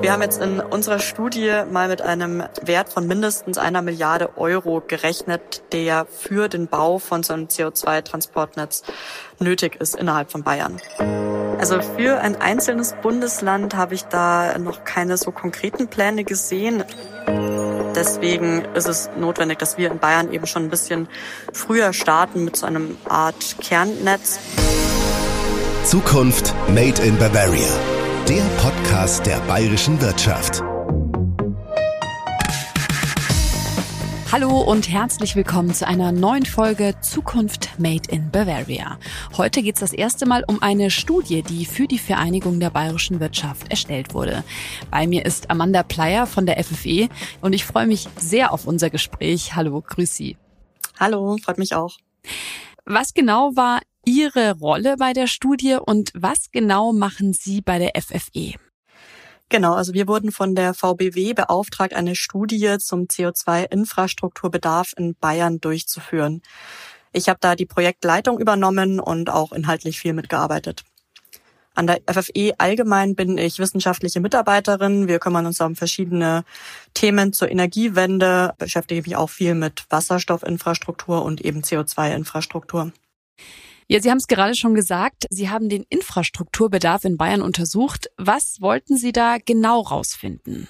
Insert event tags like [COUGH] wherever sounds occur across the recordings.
Wir haben jetzt in unserer Studie mal mit einem Wert von mindestens einer Milliarde Euro gerechnet, der für den Bau von so einem CO2-Transportnetz nötig ist innerhalb von Bayern. Also für ein einzelnes Bundesland habe ich da noch keine so konkreten Pläne gesehen. Deswegen ist es notwendig, dass wir in Bayern eben schon ein bisschen früher starten mit so einem Art Kernnetz. Zukunft Made in Bavaria. Der Podcast der bayerischen Wirtschaft. Hallo und herzlich willkommen zu einer neuen Folge Zukunft Made in Bavaria. Heute geht es das erste Mal um eine Studie, die für die Vereinigung der bayerischen Wirtschaft erstellt wurde. Bei mir ist Amanda Pleier von der FFE und ich freue mich sehr auf unser Gespräch. Hallo, grüß Sie. Hallo, freut mich auch. Was genau war Ihre Rolle bei der Studie und was genau machen Sie bei der FFE? Genau, also wir wurden von der VBW beauftragt, eine Studie zum CO2-Infrastrukturbedarf in Bayern durchzuführen. Ich habe da die Projektleitung übernommen und auch inhaltlich viel mitgearbeitet. An der FFE allgemein bin ich wissenschaftliche Mitarbeiterin. Wir kümmern uns um verschiedene Themen zur Energiewende, beschäftige mich auch viel mit Wasserstoffinfrastruktur und eben CO2-Infrastruktur. Ja, Sie haben es gerade schon gesagt, Sie haben den Infrastrukturbedarf in Bayern untersucht. Was wollten Sie da genau rausfinden?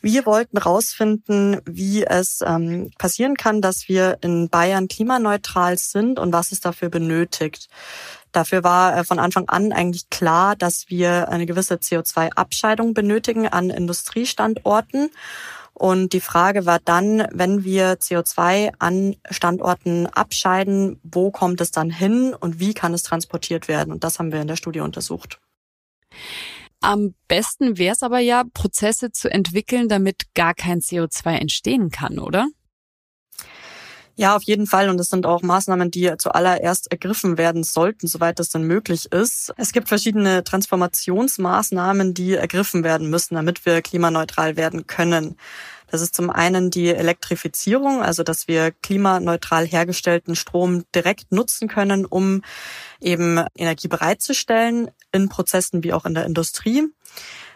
Wir wollten rausfinden, wie es ähm, passieren kann, dass wir in Bayern klimaneutral sind und was es dafür benötigt. Dafür war äh, von Anfang an eigentlich klar, dass wir eine gewisse CO2-Abscheidung benötigen an Industriestandorten. Und die Frage war dann, wenn wir CO2 an Standorten abscheiden, wo kommt es dann hin und wie kann es transportiert werden? Und das haben wir in der Studie untersucht. Am besten wäre es aber ja, Prozesse zu entwickeln, damit gar kein CO2 entstehen kann, oder? Ja, auf jeden Fall. Und es sind auch Maßnahmen, die zuallererst ergriffen werden sollten, soweit das denn möglich ist. Es gibt verschiedene Transformationsmaßnahmen, die ergriffen werden müssen, damit wir klimaneutral werden können. Das ist zum einen die Elektrifizierung, also dass wir klimaneutral hergestellten Strom direkt nutzen können, um eben Energie bereitzustellen in Prozessen wie auch in der Industrie.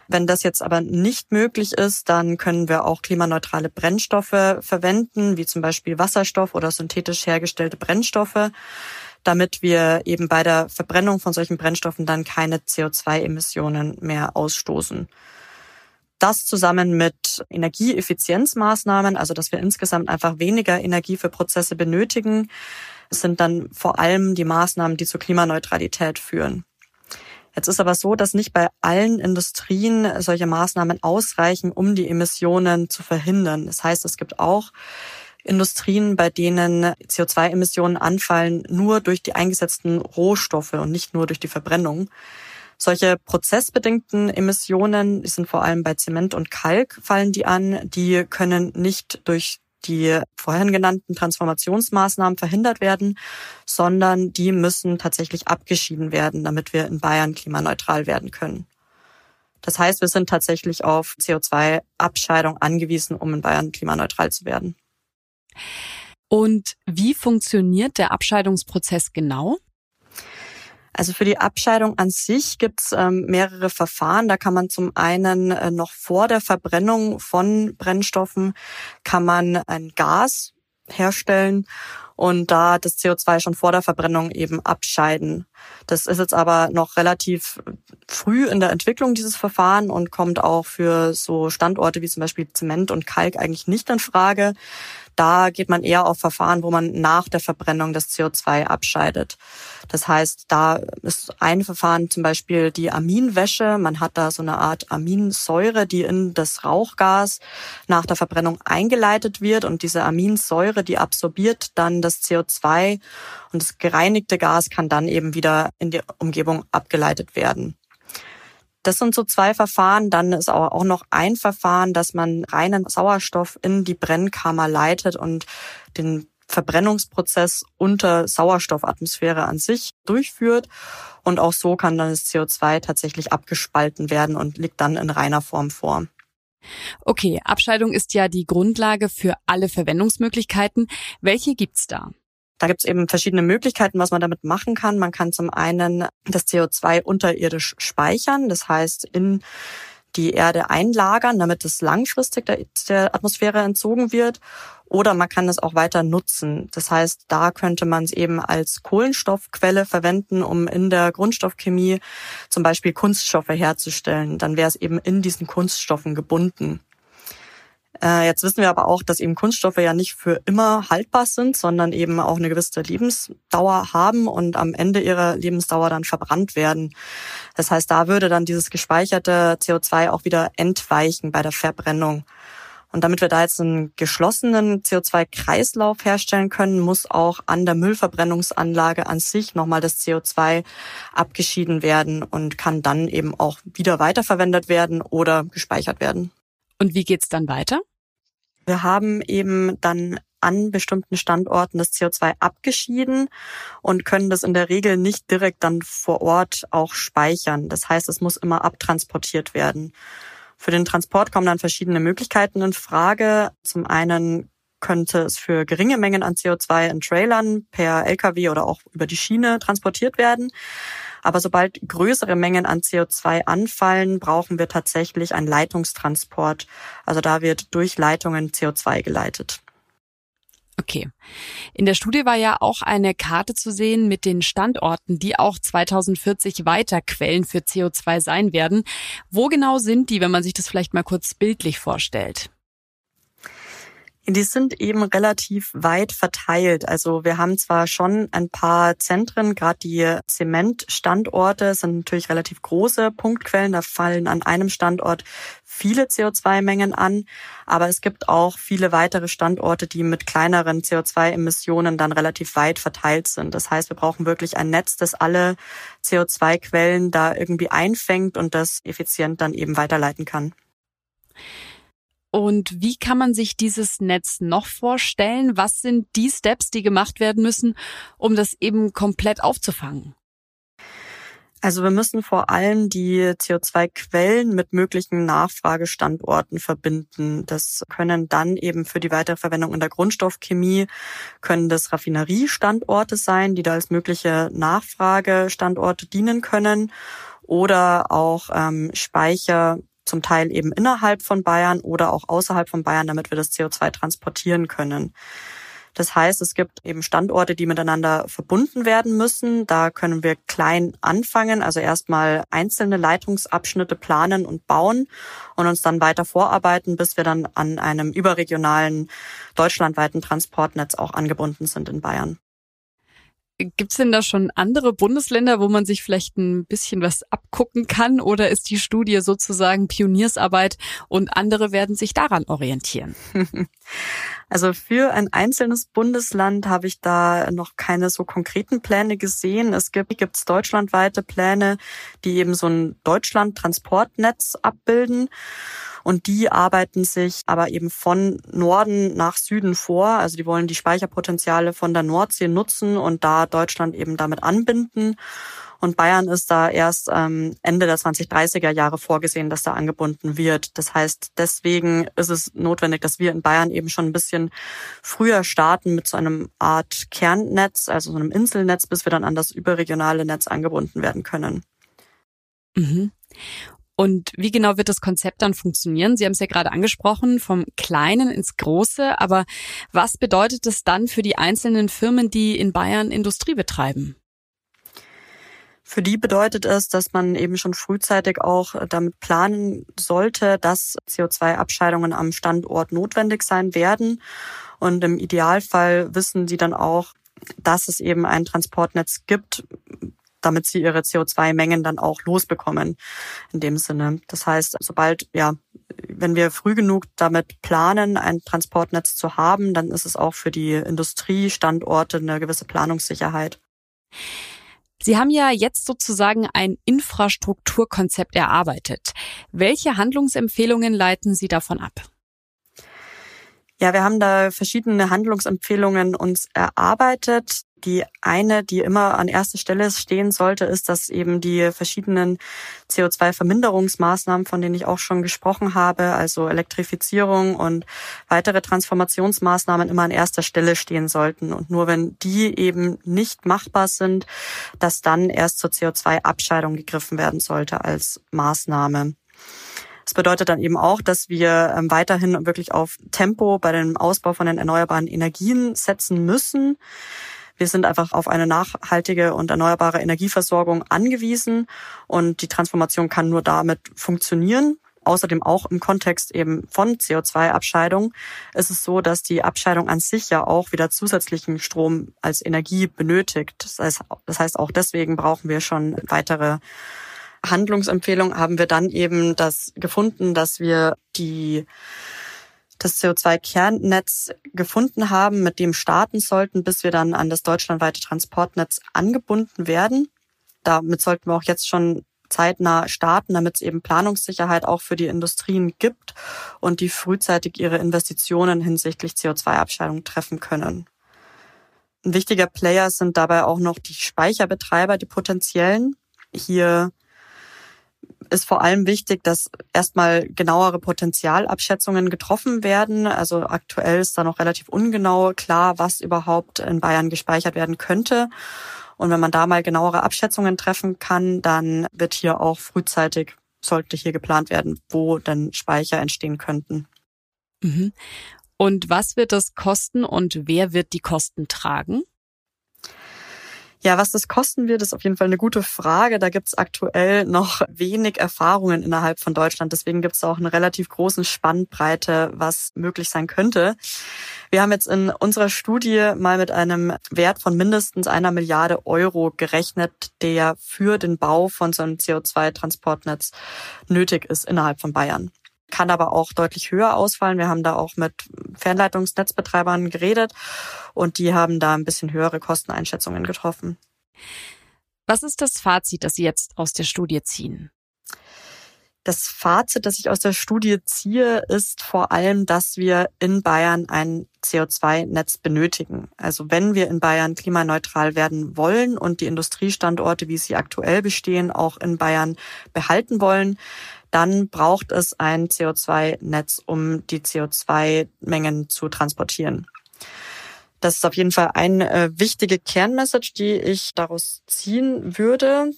Wenn das jetzt aber nicht möglich ist, dann können wir auch klimaneutrale Brennstoffe verwenden, wie zum Beispiel Wasserstoff oder synthetisch hergestellte Brennstoffe, damit wir eben bei der Verbrennung von solchen Brennstoffen dann keine CO2-Emissionen mehr ausstoßen. Das zusammen mit Energieeffizienzmaßnahmen, also dass wir insgesamt einfach weniger Energie für Prozesse benötigen, sind dann vor allem die Maßnahmen, die zur Klimaneutralität führen. Jetzt ist aber so, dass nicht bei allen Industrien solche Maßnahmen ausreichen, um die Emissionen zu verhindern. Das heißt, es gibt auch Industrien, bei denen CO2-Emissionen anfallen, nur durch die eingesetzten Rohstoffe und nicht nur durch die Verbrennung. Solche prozessbedingten Emissionen, die sind vor allem bei Zement und Kalk fallen die an, die können nicht durch die vorhin genannten Transformationsmaßnahmen verhindert werden, sondern die müssen tatsächlich abgeschieden werden, damit wir in Bayern klimaneutral werden können. Das heißt, wir sind tatsächlich auf CO2-Abscheidung angewiesen, um in Bayern klimaneutral zu werden. Und wie funktioniert der Abscheidungsprozess genau? Also für die Abscheidung an sich gibt es ähm, mehrere Verfahren. Da kann man zum einen äh, noch vor der Verbrennung von Brennstoffen kann man ein Gas herstellen und da das CO2 schon vor der Verbrennung eben abscheiden. Das ist jetzt aber noch relativ früh in der Entwicklung dieses Verfahren und kommt auch für so Standorte wie zum Beispiel Zement und Kalk eigentlich nicht in Frage. Da geht man eher auf Verfahren, wo man nach der Verbrennung das CO2 abscheidet. Das heißt, da ist ein Verfahren zum Beispiel die Aminwäsche. Man hat da so eine Art Aminsäure, die in das Rauchgas nach der Verbrennung eingeleitet wird und diese Aminsäure, die absorbiert dann das CO2 und das gereinigte Gas kann dann eben wieder in die Umgebung abgeleitet werden. Das sind so zwei Verfahren. Dann ist auch noch ein Verfahren, dass man reinen Sauerstoff in die Brennkammer leitet und den Verbrennungsprozess unter Sauerstoffatmosphäre an sich durchführt. Und auch so kann dann das CO2 tatsächlich abgespalten werden und liegt dann in reiner Form vor. Okay, Abscheidung ist ja die Grundlage für alle Verwendungsmöglichkeiten. Welche gibt's da? Da gibt es eben verschiedene Möglichkeiten, was man damit machen kann. Man kann zum einen das CO2 unterirdisch speichern, das heißt in die Erde einlagern, damit es langfristig der, der Atmosphäre entzogen wird. Oder man kann es auch weiter nutzen. Das heißt, da könnte man es eben als Kohlenstoffquelle verwenden, um in der Grundstoffchemie zum Beispiel Kunststoffe herzustellen. Dann wäre es eben in diesen Kunststoffen gebunden. Äh, jetzt wissen wir aber auch, dass eben Kunststoffe ja nicht für immer haltbar sind, sondern eben auch eine gewisse Lebensdauer haben und am Ende ihrer Lebensdauer dann verbrannt werden. Das heißt, da würde dann dieses gespeicherte CO2 auch wieder entweichen bei der Verbrennung. Und damit wir da jetzt einen geschlossenen CO2-Kreislauf herstellen können, muss auch an der Müllverbrennungsanlage an sich nochmal das CO2 abgeschieden werden und kann dann eben auch wieder weiterverwendet werden oder gespeichert werden. Und wie geht's dann weiter? Wir haben eben dann an bestimmten Standorten das CO2 abgeschieden und können das in der Regel nicht direkt dann vor Ort auch speichern. Das heißt, es muss immer abtransportiert werden. Für den Transport kommen dann verschiedene Möglichkeiten in Frage. Zum einen könnte es für geringe Mengen an CO2 in Trailern per Lkw oder auch über die Schiene transportiert werden. Aber sobald größere Mengen an CO2 anfallen, brauchen wir tatsächlich einen Leitungstransport. Also da wird durch Leitungen CO2 geleitet. Okay. In der Studie war ja auch eine Karte zu sehen mit den Standorten, die auch 2040 weiter Quellen für CO2 sein werden. Wo genau sind die, wenn man sich das vielleicht mal kurz bildlich vorstellt? Die sind eben relativ weit verteilt. Also wir haben zwar schon ein paar Zentren, gerade die Zementstandorte sind natürlich relativ große Punktquellen. Da fallen an einem Standort viele CO2-Mengen an, aber es gibt auch viele weitere Standorte, die mit kleineren CO2-Emissionen dann relativ weit verteilt sind. Das heißt, wir brauchen wirklich ein Netz, das alle CO2-Quellen da irgendwie einfängt und das effizient dann eben weiterleiten kann. Und wie kann man sich dieses Netz noch vorstellen? Was sind die Steps, die gemacht werden müssen, um das eben komplett aufzufangen? Also wir müssen vor allem die CO2-Quellen mit möglichen Nachfragestandorten verbinden. Das können dann eben für die weitere Verwendung in der Grundstoffchemie, können das Raffineriestandorte sein, die da als mögliche Nachfragestandorte dienen können oder auch ähm, Speicher zum Teil eben innerhalb von Bayern oder auch außerhalb von Bayern, damit wir das CO2 transportieren können. Das heißt, es gibt eben Standorte, die miteinander verbunden werden müssen. Da können wir klein anfangen, also erstmal einzelne Leitungsabschnitte planen und bauen und uns dann weiter vorarbeiten, bis wir dann an einem überregionalen deutschlandweiten Transportnetz auch angebunden sind in Bayern. Gibt's denn da schon andere Bundesländer, wo man sich vielleicht ein bisschen was abgucken kann? Oder ist die Studie sozusagen Pioniersarbeit und andere werden sich daran orientieren? [LAUGHS] Also für ein einzelnes Bundesland habe ich da noch keine so konkreten Pläne gesehen. Es gibt gibt's deutschlandweite Pläne, die eben so ein Deutschland-Transportnetz abbilden. Und die arbeiten sich aber eben von Norden nach Süden vor. Also die wollen die Speicherpotenziale von der Nordsee nutzen und da Deutschland eben damit anbinden. Und Bayern ist da erst ähm, Ende der 2030er Jahre vorgesehen, dass da angebunden wird. Das heißt, deswegen ist es notwendig, dass wir in Bayern eben schon ein bisschen früher starten mit so einem Art Kernnetz, also so einem Inselnetz, bis wir dann an das überregionale Netz angebunden werden können. Mhm. Und wie genau wird das Konzept dann funktionieren? Sie haben es ja gerade angesprochen, vom Kleinen ins Große. Aber was bedeutet es dann für die einzelnen Firmen, die in Bayern Industrie betreiben? Für die bedeutet es, dass man eben schon frühzeitig auch damit planen sollte, dass CO2-Abscheidungen am Standort notwendig sein werden. Und im Idealfall wissen sie dann auch, dass es eben ein Transportnetz gibt, damit sie ihre CO2-Mengen dann auch losbekommen in dem Sinne. Das heißt, sobald, ja, wenn wir früh genug damit planen, ein Transportnetz zu haben, dann ist es auch für die Industriestandorte eine gewisse Planungssicherheit. Sie haben ja jetzt sozusagen ein Infrastrukturkonzept erarbeitet. Welche Handlungsempfehlungen leiten Sie davon ab? Ja, wir haben da verschiedene Handlungsempfehlungen uns erarbeitet. Die eine, die immer an erster Stelle stehen sollte, ist, dass eben die verschiedenen CO2-Verminderungsmaßnahmen, von denen ich auch schon gesprochen habe, also Elektrifizierung und weitere Transformationsmaßnahmen immer an erster Stelle stehen sollten. Und nur wenn die eben nicht machbar sind, dass dann erst zur CO2-Abscheidung gegriffen werden sollte als Maßnahme. Das bedeutet dann eben auch, dass wir ähm, weiterhin wirklich auf Tempo bei dem Ausbau von den erneuerbaren Energien setzen müssen. Wir sind einfach auf eine nachhaltige und erneuerbare Energieversorgung angewiesen und die Transformation kann nur damit funktionieren. Außerdem auch im Kontext eben von CO2-Abscheidung ist es so, dass die Abscheidung an sich ja auch wieder zusätzlichen Strom als Energie benötigt. Das heißt, das heißt auch deswegen brauchen wir schon weitere Handlungsempfehlungen. Haben wir dann eben das gefunden, dass wir die das CO2-Kernnetz gefunden haben, mit dem starten sollten, bis wir dann an das deutschlandweite Transportnetz angebunden werden. Damit sollten wir auch jetzt schon zeitnah starten, damit es eben Planungssicherheit auch für die Industrien gibt und die frühzeitig ihre Investitionen hinsichtlich CO2-Abscheidung treffen können. Ein wichtiger Player sind dabei auch noch die Speicherbetreiber, die potenziellen. Hier ist vor allem wichtig, dass erstmal genauere Potenzialabschätzungen getroffen werden. Also aktuell ist da noch relativ ungenau klar, was überhaupt in Bayern gespeichert werden könnte. Und wenn man da mal genauere Abschätzungen treffen kann, dann wird hier auch frühzeitig, sollte hier geplant werden, wo denn Speicher entstehen könnten. Mhm. Und was wird das kosten und wer wird die Kosten tragen? Ja, was das kosten wird, ist auf jeden Fall eine gute Frage. Da gibt's aktuell noch wenig Erfahrungen innerhalb von Deutschland. Deswegen gibt's auch eine relativ große Spannbreite, was möglich sein könnte. Wir haben jetzt in unserer Studie mal mit einem Wert von mindestens einer Milliarde Euro gerechnet, der für den Bau von so einem CO2-Transportnetz nötig ist innerhalb von Bayern kann aber auch deutlich höher ausfallen. Wir haben da auch mit Fernleitungsnetzbetreibern geredet und die haben da ein bisschen höhere Kosteneinschätzungen getroffen. Was ist das Fazit, das Sie jetzt aus der Studie ziehen? Das Fazit, das ich aus der Studie ziehe, ist vor allem, dass wir in Bayern ein CO2-Netz benötigen. Also wenn wir in Bayern klimaneutral werden wollen und die Industriestandorte, wie sie aktuell bestehen, auch in Bayern behalten wollen, dann braucht es ein CO2-Netz, um die CO2-Mengen zu transportieren. Das ist auf jeden Fall eine äh, wichtige Kernmessage, die ich daraus ziehen würde.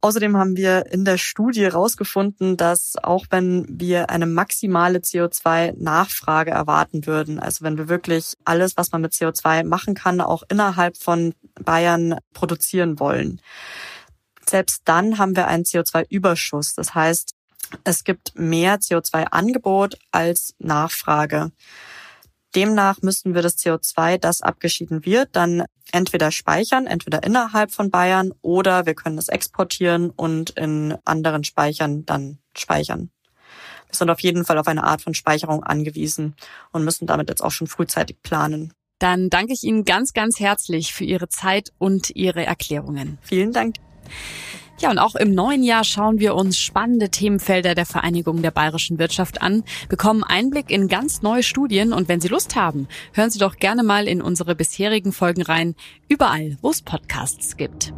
Außerdem haben wir in der Studie herausgefunden, dass auch wenn wir eine maximale CO2-Nachfrage erwarten würden, also wenn wir wirklich alles, was man mit CO2 machen kann, auch innerhalb von Bayern produzieren wollen, selbst dann haben wir einen CO2-Überschuss. Das heißt, es gibt mehr CO2-Angebot als Nachfrage. Demnach müssten wir das CO2, das abgeschieden wird, dann entweder speichern, entweder innerhalb von Bayern oder wir können es exportieren und in anderen Speichern dann speichern. Wir sind auf jeden Fall auf eine Art von Speicherung angewiesen und müssen damit jetzt auch schon frühzeitig planen. Dann danke ich Ihnen ganz, ganz herzlich für Ihre Zeit und Ihre Erklärungen. Vielen Dank. Ja, und auch im neuen Jahr schauen wir uns spannende Themenfelder der Vereinigung der bayerischen Wirtschaft an, bekommen Einblick in ganz neue Studien. Und wenn Sie Lust haben, hören Sie doch gerne mal in unsere bisherigen Folgen rein, überall, wo es Podcasts gibt.